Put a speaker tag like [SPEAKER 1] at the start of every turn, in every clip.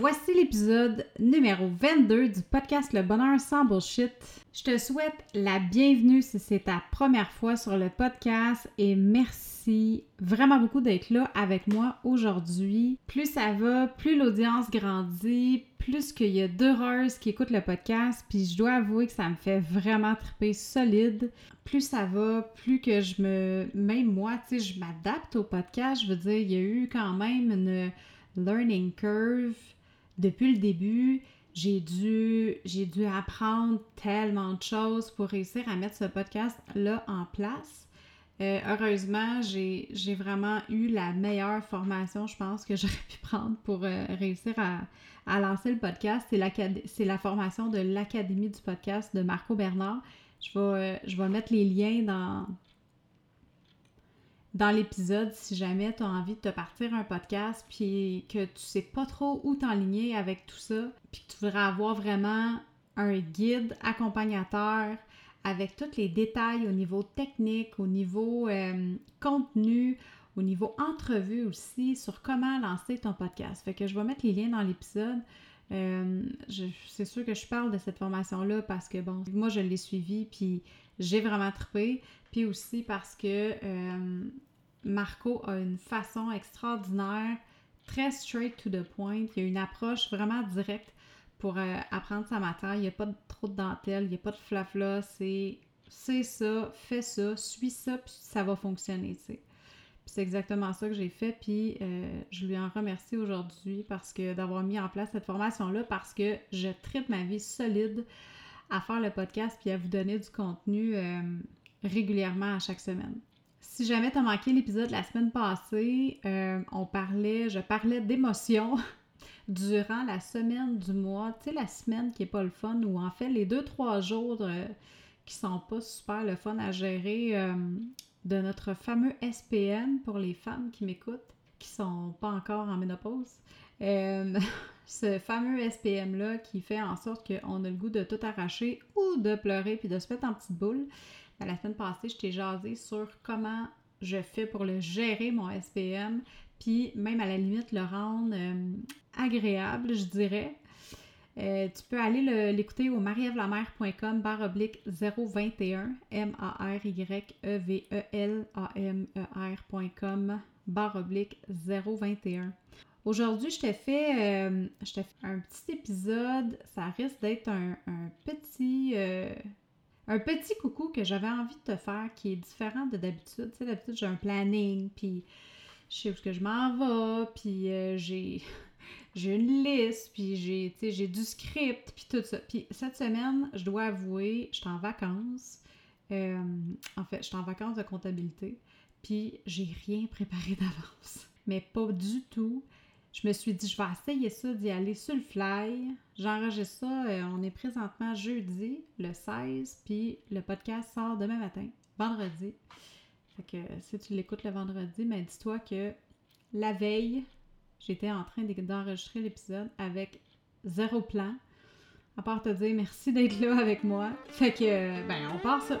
[SPEAKER 1] Voici l'épisode numéro 22 du podcast Le Bonheur sans Bullshit. Je te souhaite la bienvenue si c'est ta première fois sur le podcast et merci vraiment beaucoup d'être là avec moi aujourd'hui. Plus ça va, plus l'audience grandit, plus qu'il y a d'heureuses qui écoutent le podcast, puis je dois avouer que ça me fait vraiment triper solide. Plus ça va, plus que je me... Même moi, tu sais, je m'adapte au podcast. Je veux dire, il y a eu quand même une learning curve depuis le début. J'ai dû, j'ai dû apprendre tellement de choses pour réussir à mettre ce podcast-là en place. Euh, heureusement, j'ai, vraiment eu la meilleure formation, je pense, que j'aurais pu prendre pour euh, réussir à, lancer le podcast. C'est, c'est la formation de l'Académie du podcast de Marco Bernard. Je vais, euh, je vais mettre les liens dans, dans l'épisode si jamais tu as envie de te partir un podcast puis que tu sais pas trop où t'enligner avec tout ça puis que tu voudrais avoir vraiment un guide accompagnateur avec tous les détails au niveau technique, au niveau euh, contenu, au niveau entrevue aussi sur comment lancer ton podcast. Fait que je vais mettre les liens dans l'épisode. Euh, c'est sûr que je parle de cette formation-là parce que, bon, moi, je l'ai suivie, puis j'ai vraiment trippé. Puis aussi parce que euh, Marco a une façon extraordinaire, très straight to the point. Il y a une approche vraiment directe pour euh, apprendre sa matière. Il n'y a pas trop de dentelle, il n'y a pas de flafla. C'est c'est ça, fais ça, suis ça, puis ça va fonctionner, tu sais. c'est exactement ça que j'ai fait, puis euh, je lui en remercie aujourd'hui parce que d'avoir mis en place cette formation-là, parce que je tripe ma vie solide à faire le podcast puis à vous donner du contenu euh, régulièrement à chaque semaine. Si jamais tu as manqué l'épisode la semaine passée, on parlait, je parlais d'émotions durant la semaine du mois, tu sais, la semaine qui est pas le fun, ou en fait les deux, trois jours euh, qui sont pas super le fun à gérer euh, de notre fameux SPM pour les femmes qui m'écoutent, qui sont pas encore en ménopause. Ce fameux SPM-là qui fait en sorte qu'on a le goût de tout arracher ou de pleurer puis de se mettre en petite boule. Ben, la semaine passée, je t'ai jasé sur comment je fais pour le gérer, mon SPM, puis même à la limite le rendre euh, agréable, je dirais. Euh, tu peux aller l'écouter au marievlamer.com barre oblique 021 M-A-R-Y-E-V-E-L-A-M-E-R.com barre oblique 021. Aujourd'hui, je t'ai fait, euh, un petit épisode. Ça risque d'être un, petit un petit coucou que j'avais envie de te faire qui est différent de d'habitude. Tu sais, d'habitude, j'ai un planning, puis je sais où que je m'en vais, puis euh, j'ai, j'ai une liste, puis j'ai, j'ai du script, puis tout ça. Puis cette semaine, je dois avouer, je suis en vacances. Euh, en fait, je suis en vacances de comptabilité, puis j'ai rien préparé d'avance. Mais pas du tout. Je me suis dit, je vais essayer ça, d'y aller sur le fly. J'enregistre ça, euh, on est présentement jeudi, le 16, puis le podcast sort demain matin, vendredi. Fait que si tu l'écoutes le vendredi, mais dis-toi que la veille, j'étais en train d'enregistrer l'épisode avec zéro plan. À part te dire merci d'être là avec moi. Fait que, ben, on part ça.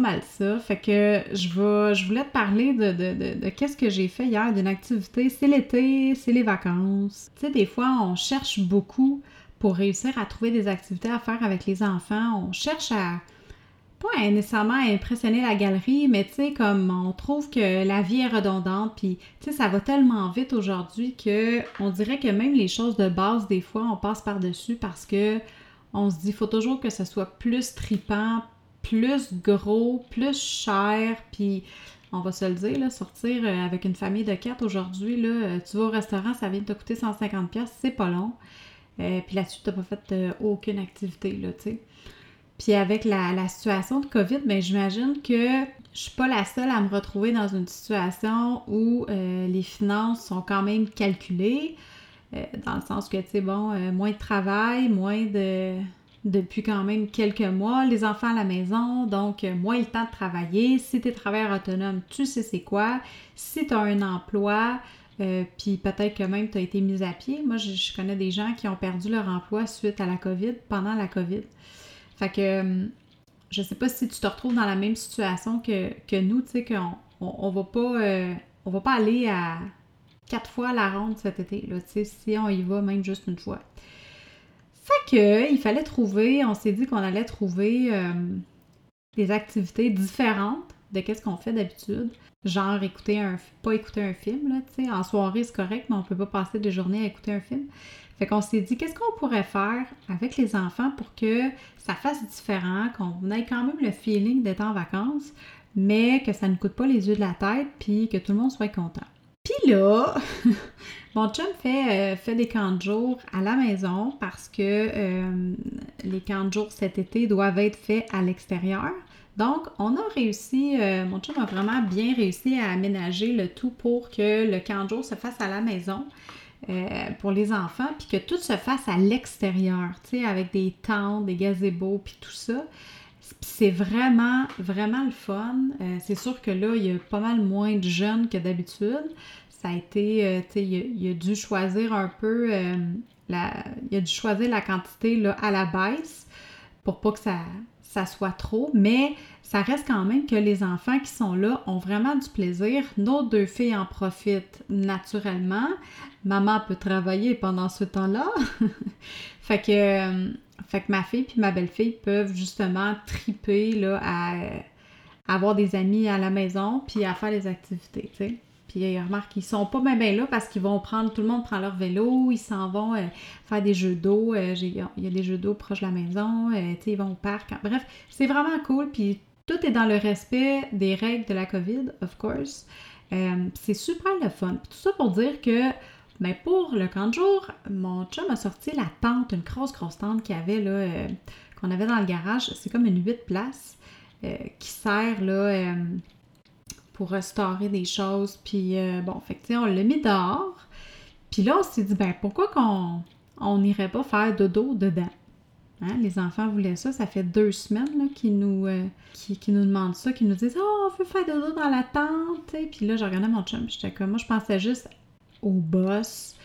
[SPEAKER 1] Mal ça. Fait que je voulais te parler de, de, de, qu'est-ce que j'ai fait hier d'une activité. C'est l'été, c'est les vacances. Tu sais, des fois, on cherche beaucoup pour réussir à trouver des activités à faire avec les enfants. On cherche à pas nécessairement à impressionner la galerie, mais tu sais, comme on trouve que la vie est redondante, puis tu sais, ça va tellement vite aujourd'hui que on dirait que même les choses de base, des fois, on passe par-dessus parce que on se dit, faut toujours que ce soit plus tripant, plus gros, plus cher, puis on va se le dire, là, sortir euh, avec une famille de quatre aujourd'hui, là, euh, tu vas au restaurant, ça vient de te coûter 150$, c'est pas long. Euh, puis là-dessus, tu n'as pas fait aucune activité, là, tu sais. Puis avec la, situation de COVID, ben, j'imagine que je suis pas la seule à me retrouver dans une situation où les finances sont quand même calculées, dans le sens que, tu sais, bon, moins de travail, moins de... depuis quand même quelques mois, les enfants à la maison, donc moins le temps de travailler. Si tu es travailleur autonome, tu sais c'est quoi. Si tu as un emploi, puis peut-être que même tu as été mise à pied. Moi, je, connais des gens qui ont perdu leur emploi suite à la COVID, pendant la COVID. Fait que je sais pas si tu te retrouves dans la même situation que, nous, tu sais, qu'on on, va pas euh, on va pas aller à quatre fois la ronde cet été, tu sais, si on y va même juste une fois. Fait que, il fallait trouver, on s'est dit qu'on allait trouver euh, des activités différentes de qu'est-ce qu'on fait d'habitude. Genre écouter un, pas écouter un film, là, tu sais, en soirée c'est correct, mais on peut pas passer des journées à écouter un film. Fait qu'on s'est dit, qu'est-ce qu'on pourrait faire avec les enfants pour que ça fasse différent, qu'on ait quand même le feeling d'être en vacances, mais que ça ne coûte pas les yeux de la tête, puis que tout le monde soit content? Puis là, mon chum fait, euh, fait des camps de à la maison parce que euh, les camps de cet été doivent être faits à l'extérieur. Donc, on a réussi, euh, mon chum a vraiment bien réussi à aménager le tout pour que le camp de se fasse à la maison. Pour les enfants, puis que tout se fasse à l'extérieur, tu sais, avec des tentes, des gazebos, puis tout ça. C'est vraiment, vraiment le fun. Euh, c'est sûr que là, il y a pas mal moins de jeunes que d'habitude. Ça a été, euh, tu sais, il, a dû choisir un peu, la, il a dû choisir la quantité là, à la baisse pour pas que ça, ça soit trop, mais ça reste quand même que les enfants qui sont là ont vraiment du plaisir. Nos deux filles en profitent naturellement. Maman peut travailler pendant ce temps-là. fait que euh, fait que ma fille puis ma belle-fille peuvent justement triper là, à, avoir des amis à la maison puis à faire des activités, tu sais. Puis remarque, ils sont pas bien là parce qu'ils vont prendre, tout le monde prend leur vélo, ils s'en vont euh, faire des jeux d'eau. Euh, il y a des jeux d'eau proche de la maison, euh, ils vont au parc. Bref, c'est vraiment cool. Puis tout est dans le respect des règles de la COVID, of course. c'est super le fun. tout ça pour dire que ben pour le camp de jour, mon chum a sorti la tente, une grosse, grosse tente qu'il avait là, qu'on avait dans le garage. C'est comme une 8 places qui sert là pour restaurer des choses. Puis euh, bon, fait que on l'a mis dehors. Puis là, on s'est dit, ben pourquoi qu'on on n'irait pas faire dodo dedans? Hein? Les enfants voulaient ça. Ça fait deux semaines qu'ils nous, euh, nous demandent ça, qu'ils nous disent Oh, on veut faire dodo dans la tente. Puis là, je regardais mon chum. J'étais comme, moi, je pensais juste au boss,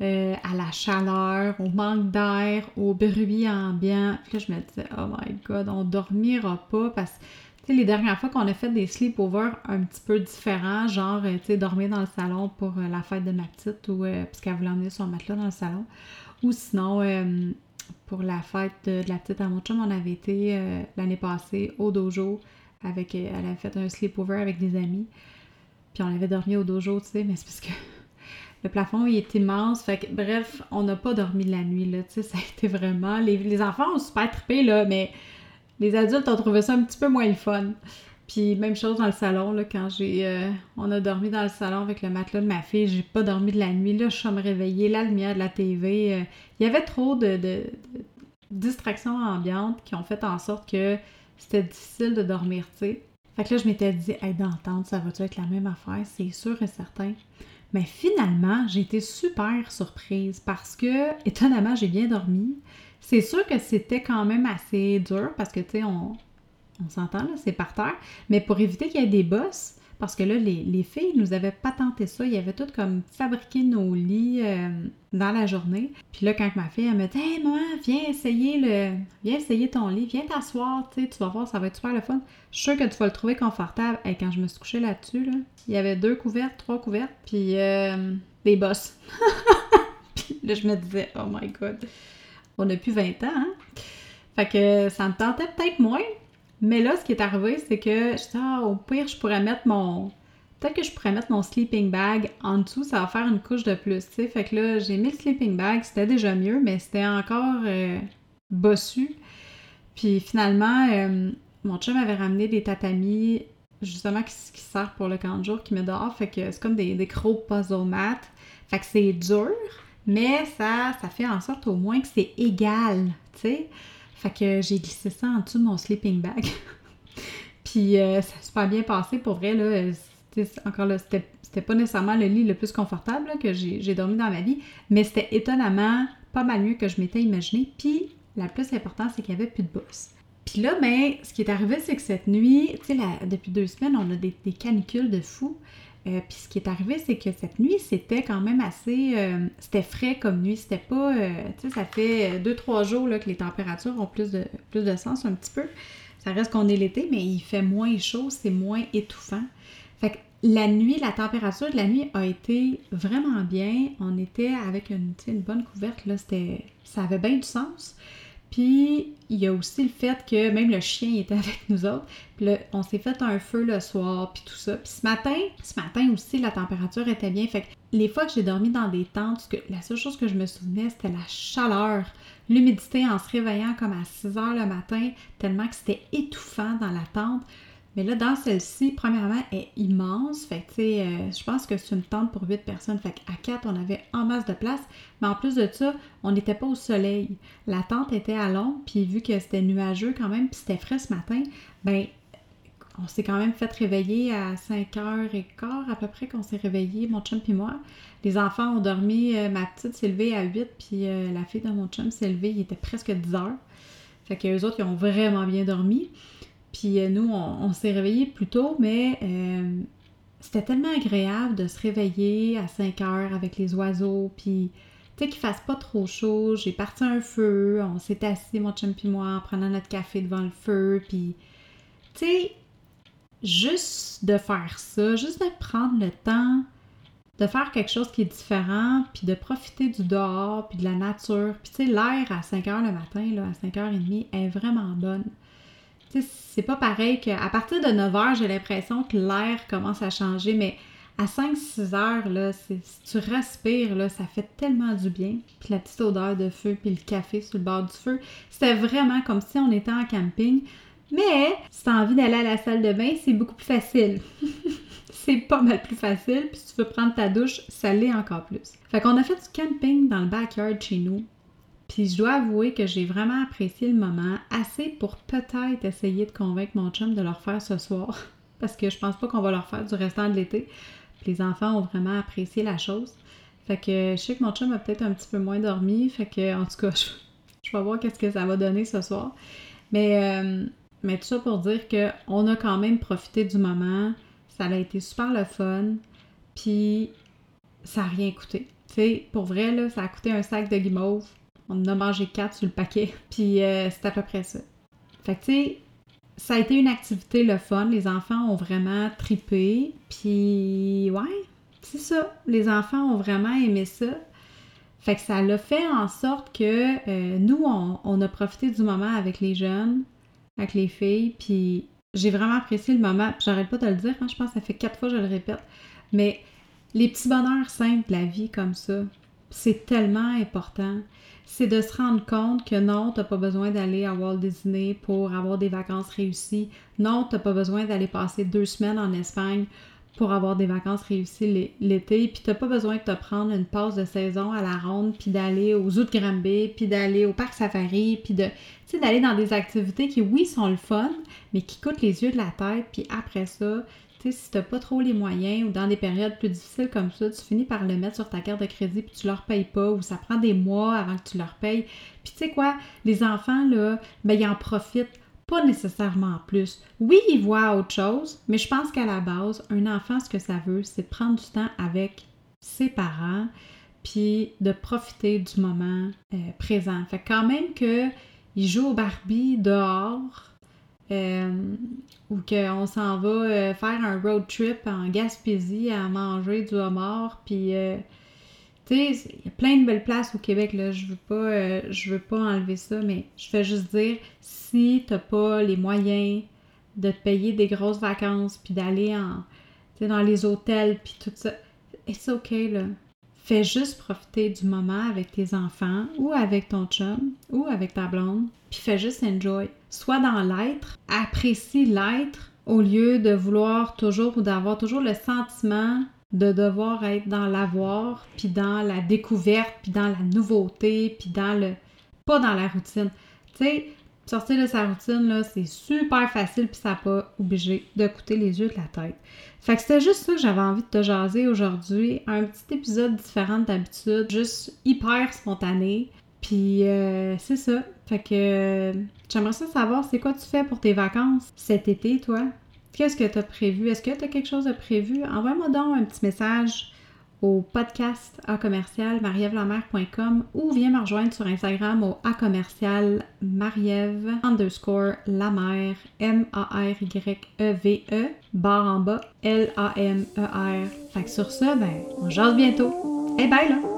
[SPEAKER 1] euh, à la chaleur, au manque d'air, au bruit ambiant. Puis là, je me disais Oh my god, on dormira pas parce que les dernières fois qu'on a fait des sleepovers un petit peu différents, genre, euh, tu sais, dormir dans le salon pour euh, la fête de ma petite ou euh, parce qu'elle voulait emmener son matelas dans le salon. Ou sinon, pour la fête de, la petite à mon chum, on avait été l'année passée au dojo avec, elle avait fait un sleepover avec des amis. Puis on avait dormi au dojo, tu sais, mais c'est parce que le plafond, il est immense. Fait que, bref, on n'a pas dormi la nuit, ça a été vraiment... Les, les enfants ont super trippé, là, mais les adultes ont trouvé ça un petit peu moins le fun. Puis même chose dans le salon, là, quand j'ai. Euh, on a dormi dans le salon avec le matelas de ma fille, j'ai pas dormi de la nuit. Là, je suis me réveiller, la lumière de la TV. Euh, il y avait trop de, distractions ambiantes qui ont fait en sorte que c'était difficile de dormir, tu sais. Fait que là, je m'étais dit, hey, d'entendre, ça va-tu être la même affaire? C'est sûr et certain. Mais finalement, j'ai été super surprise parce que, étonnamment, j'ai bien dormi. C'est sûr que c'était quand même assez dur parce que, tu sais, on, s'entend, là, c'est par terre. Mais pour éviter qu'il y ait des bosses, parce que là, les, les, filles nous avaient pas tenté ça. Ils avaient toutes comme fabriqué nos lits euh, dans la journée. Puis là, quand ma fille, elle me dit Hey maman, viens essayer le. Viens essayer ton lit, viens t'asseoir, tu vas voir, ça va être super le fun. Je suis sûre que tu vas le trouver confortable. Et quand je me suis couchée là-dessus, là, il y avait deux couvertes, trois couvertes, puis euh, des bosses. puis là, je me disais Oh my god on a plus 20 ans, hein? Fait que ça me tentait peut-être moins. Mais là, ce qui est arrivé, c'est que je ah, au pire, je pourrais mettre mon. Peut-être que je pourrais mettre mon sleeping bag en dessous, ça va faire une couche de plus, tu sais. Fait que là, j'ai mis le sleeping bag, c'était déjà mieux, mais c'était encore euh, bossu. Puis finalement, euh, mon chum avait ramené des tatamis, justement, qui, servent pour le camp de jour, qui me dehors. Fait que c'est comme des, des gros puzzle mats. Fait que c'est dur, mais ça, ça fait en sorte au moins que c'est égal, tu sais. Fait que j'ai glissé ça en dessous de mon sleeping bag. Puis euh, ça a super bien passé pour vrai. Là, encore là, c'était pas nécessairement le lit le plus confortable que j'ai dormi dans ma vie, mais c'était étonnamment pas mal mieux que je m'étais imaginé. Puis la plus importante, c'est qu'il n'y avait plus de boss. Puis là, ben, ce qui est arrivé, c'est que cette nuit, tu sais, depuis deux semaines, on a des, canicules de fou. Euh, puis ce qui est arrivé, c'est que cette nuit, c'était quand même assez... Euh, c'était frais comme nuit. C'était pas... tu sais, ça fait deux, trois jours là, que les températures ont plus de, plus de sens un petit peu. Ça reste qu'on est l'été, mais il fait moins chaud, c'est moins étouffant. Fait que la nuit, la température de la nuit a été vraiment bien. On était avec une, une bonne couverte, là, c'était, ça avait bien du sens. Puis, il y a aussi le fait que même le chien était avec nous autres. Puis là, on s'est fait un feu le soir, puis tout ça. Puis ce matin, ce matin aussi, la température était bien. Fait que les fois que j'ai dormi dans des tentes, la seule chose que je me souvenais, c'était la chaleur, l'humidité en se réveillant comme à 6 heures le matin, tellement que c'était étouffant dans la tente. Mais là, dans celle-ci, premièrement, elle est immense. Fait tu sais, euh, je pense que c'est une tente pour 8 personnes. Fait qu'à 4, on avait en masse de place. Mais en plus de ça, on n'était pas au soleil. La tente était à l'ombre, puis vu que c'était nuageux quand même, puis c'était frais ce matin, ben on s'est quand même fait réveiller à 5h15 à peu près qu'on s'est réveillé, mon chum puis moi. Les enfants ont dormi, euh, ma petite s'est levée à 8, puis euh, la fille de mon chum s'est levée, il était presque 10 h Fait que les autres, ils ont vraiment bien dormi. Puis euh, nous, on, s'est réveillés plus tôt, mais euh, c'était tellement agréable de se réveiller à 5 heures avec les oiseaux, puis tu sais qu'il fasse pas trop chaud. J'ai parti un feu, on s'est assis, mon chum puis moi, en prenant notre café devant le feu, puis tu sais, juste de faire ça, juste de prendre le temps de faire quelque chose qui est différent, puis de profiter du dehors, puis de la nature. Puis tu sais, l'air à 5 heures le matin, là, à 5h30, est vraiment bonne c'est pas pareil qu'à partir de 9 h, j'ai l'impression que l'air commence à changer, mais à 5-6 heures, là, si tu respires, ça fait tellement du bien. Puis la petite odeur de feu, puis le café sur le bord du feu, c'était vraiment comme si on était en camping. Mais si tu as envie d'aller à la salle de bain, c'est beaucoup plus facile. c'est pas mal plus facile. Puis si tu veux prendre ta douche, ça l'est encore plus. Fait qu'on a fait du camping dans le backyard chez nous. Puis je dois avouer que j'ai vraiment apprécié le moment, assez pour peut-être essayer de convaincre mon chum de le refaire ce soir, parce que je pense pas qu'on va le refaire du restant de l'été. Les enfants ont vraiment apprécié la chose. Fait que je sais que mon chum a peut-être un petit peu moins dormi, fait que en tout cas, je, vais voir qu'est-ce que ça va donner ce soir. Mais, euh, mais tout ça pour dire qu'on a quand même profité du moment. Ça a été super le fun. Puis ça n'a rien coûté. Tu sais, pour vrai, là, ça a coûté un sac de guimauve on en a mangé quatre sur le paquet. Puis euh, c'est à peu près ça. Fait que tu sais, ça a été une activité le fun. Les enfants ont vraiment tripé. Puis ouais, c'est ça. Les enfants ont vraiment aimé ça. Fait que ça l'a fait en sorte que euh, nous, on, a profité du moment avec les jeunes, avec les filles. Puis j'ai vraiment apprécié le moment. J'arrête pas de le dire, hein, je pense que ça fait quatre fois que je le répète. Mais les petits bonheurs simples de la vie comme ça, c'est tellement important c'est de se rendre compte que non, tu n'as pas besoin d'aller à Walt Disney pour avoir des vacances réussies. Non, tu n'as pas besoin d'aller passer deux semaines en Espagne pour avoir des vacances réussies l'été. Puis tu n'as pas besoin de te prendre une pause de saison à la ronde, puis d'aller aux Zoo de Granby, puis d'aller au parc safari, puis de, d'aller dans des activités qui, oui, sont le fun, mais qui coûtent les yeux de la tête. Puis après ça, tu sais, si t'as pas trop les moyens ou dans des périodes plus difficiles comme ça, tu finis par le mettre sur ta carte de crédit puis tu leur payes pas ou ça prend des mois avant que tu leur payes. Puis tu sais quoi, les enfants, là, ben ils en profitent pas nécessairement en plus. Oui, ils voient autre chose, mais je pense qu'à la base, un enfant, ce que ça veut, c'est de prendre du temps avec ses parents puis de profiter du moment euh, présent. Fait quand même que ils jouent au Barbie dehors, euh, ou qu'on s'en va euh, faire un road trip en Gaspésie à manger du homard, puis euh, tu sais, il y a plein de belles places au Québec, là, je veux pas, je veux pas enlever ça, mais je fais juste dire, si t'as pas les moyens de te payer des grosses vacances, puis d'aller en, dans les hôtels, puis tout ça, c'est ok, là. Fais juste profiter du moment avec tes enfants ou avec ton chum ou avec ta blonde, puis fais juste enjoy. Sois dans l'être, apprécie l'être au lieu de vouloir toujours ou d'avoir toujours le sentiment de devoir être dans l'avoir, puis dans la découverte, puis dans la nouveauté, puis dans le... pas dans la routine. Tu sais, Sortir de sa routine, là, c'est super facile, puis ça n'a pas obligé de coûter les yeux de la tête. Fait que c'était juste ça que j'avais envie de te jaser aujourd'hui. Un petit épisode différent d'habitude, juste hyper spontané. Puis euh, c'est ça. Fait que euh, j'aimerais ça savoir c'est quoi tu fais pour tes vacances cet été, toi? Qu'est-ce que tu as prévu? Est-ce que tu as quelque chose de prévu? Envoie-moi donc un petit message au podcast à commercial ou viens me rejoindre sur Instagram au a commercial mariev underscore la M-A-R-Y-E-V-E barre en bas L-A-M-E-R. Fait que sur ça, ben, on jase bientôt. Et bye là!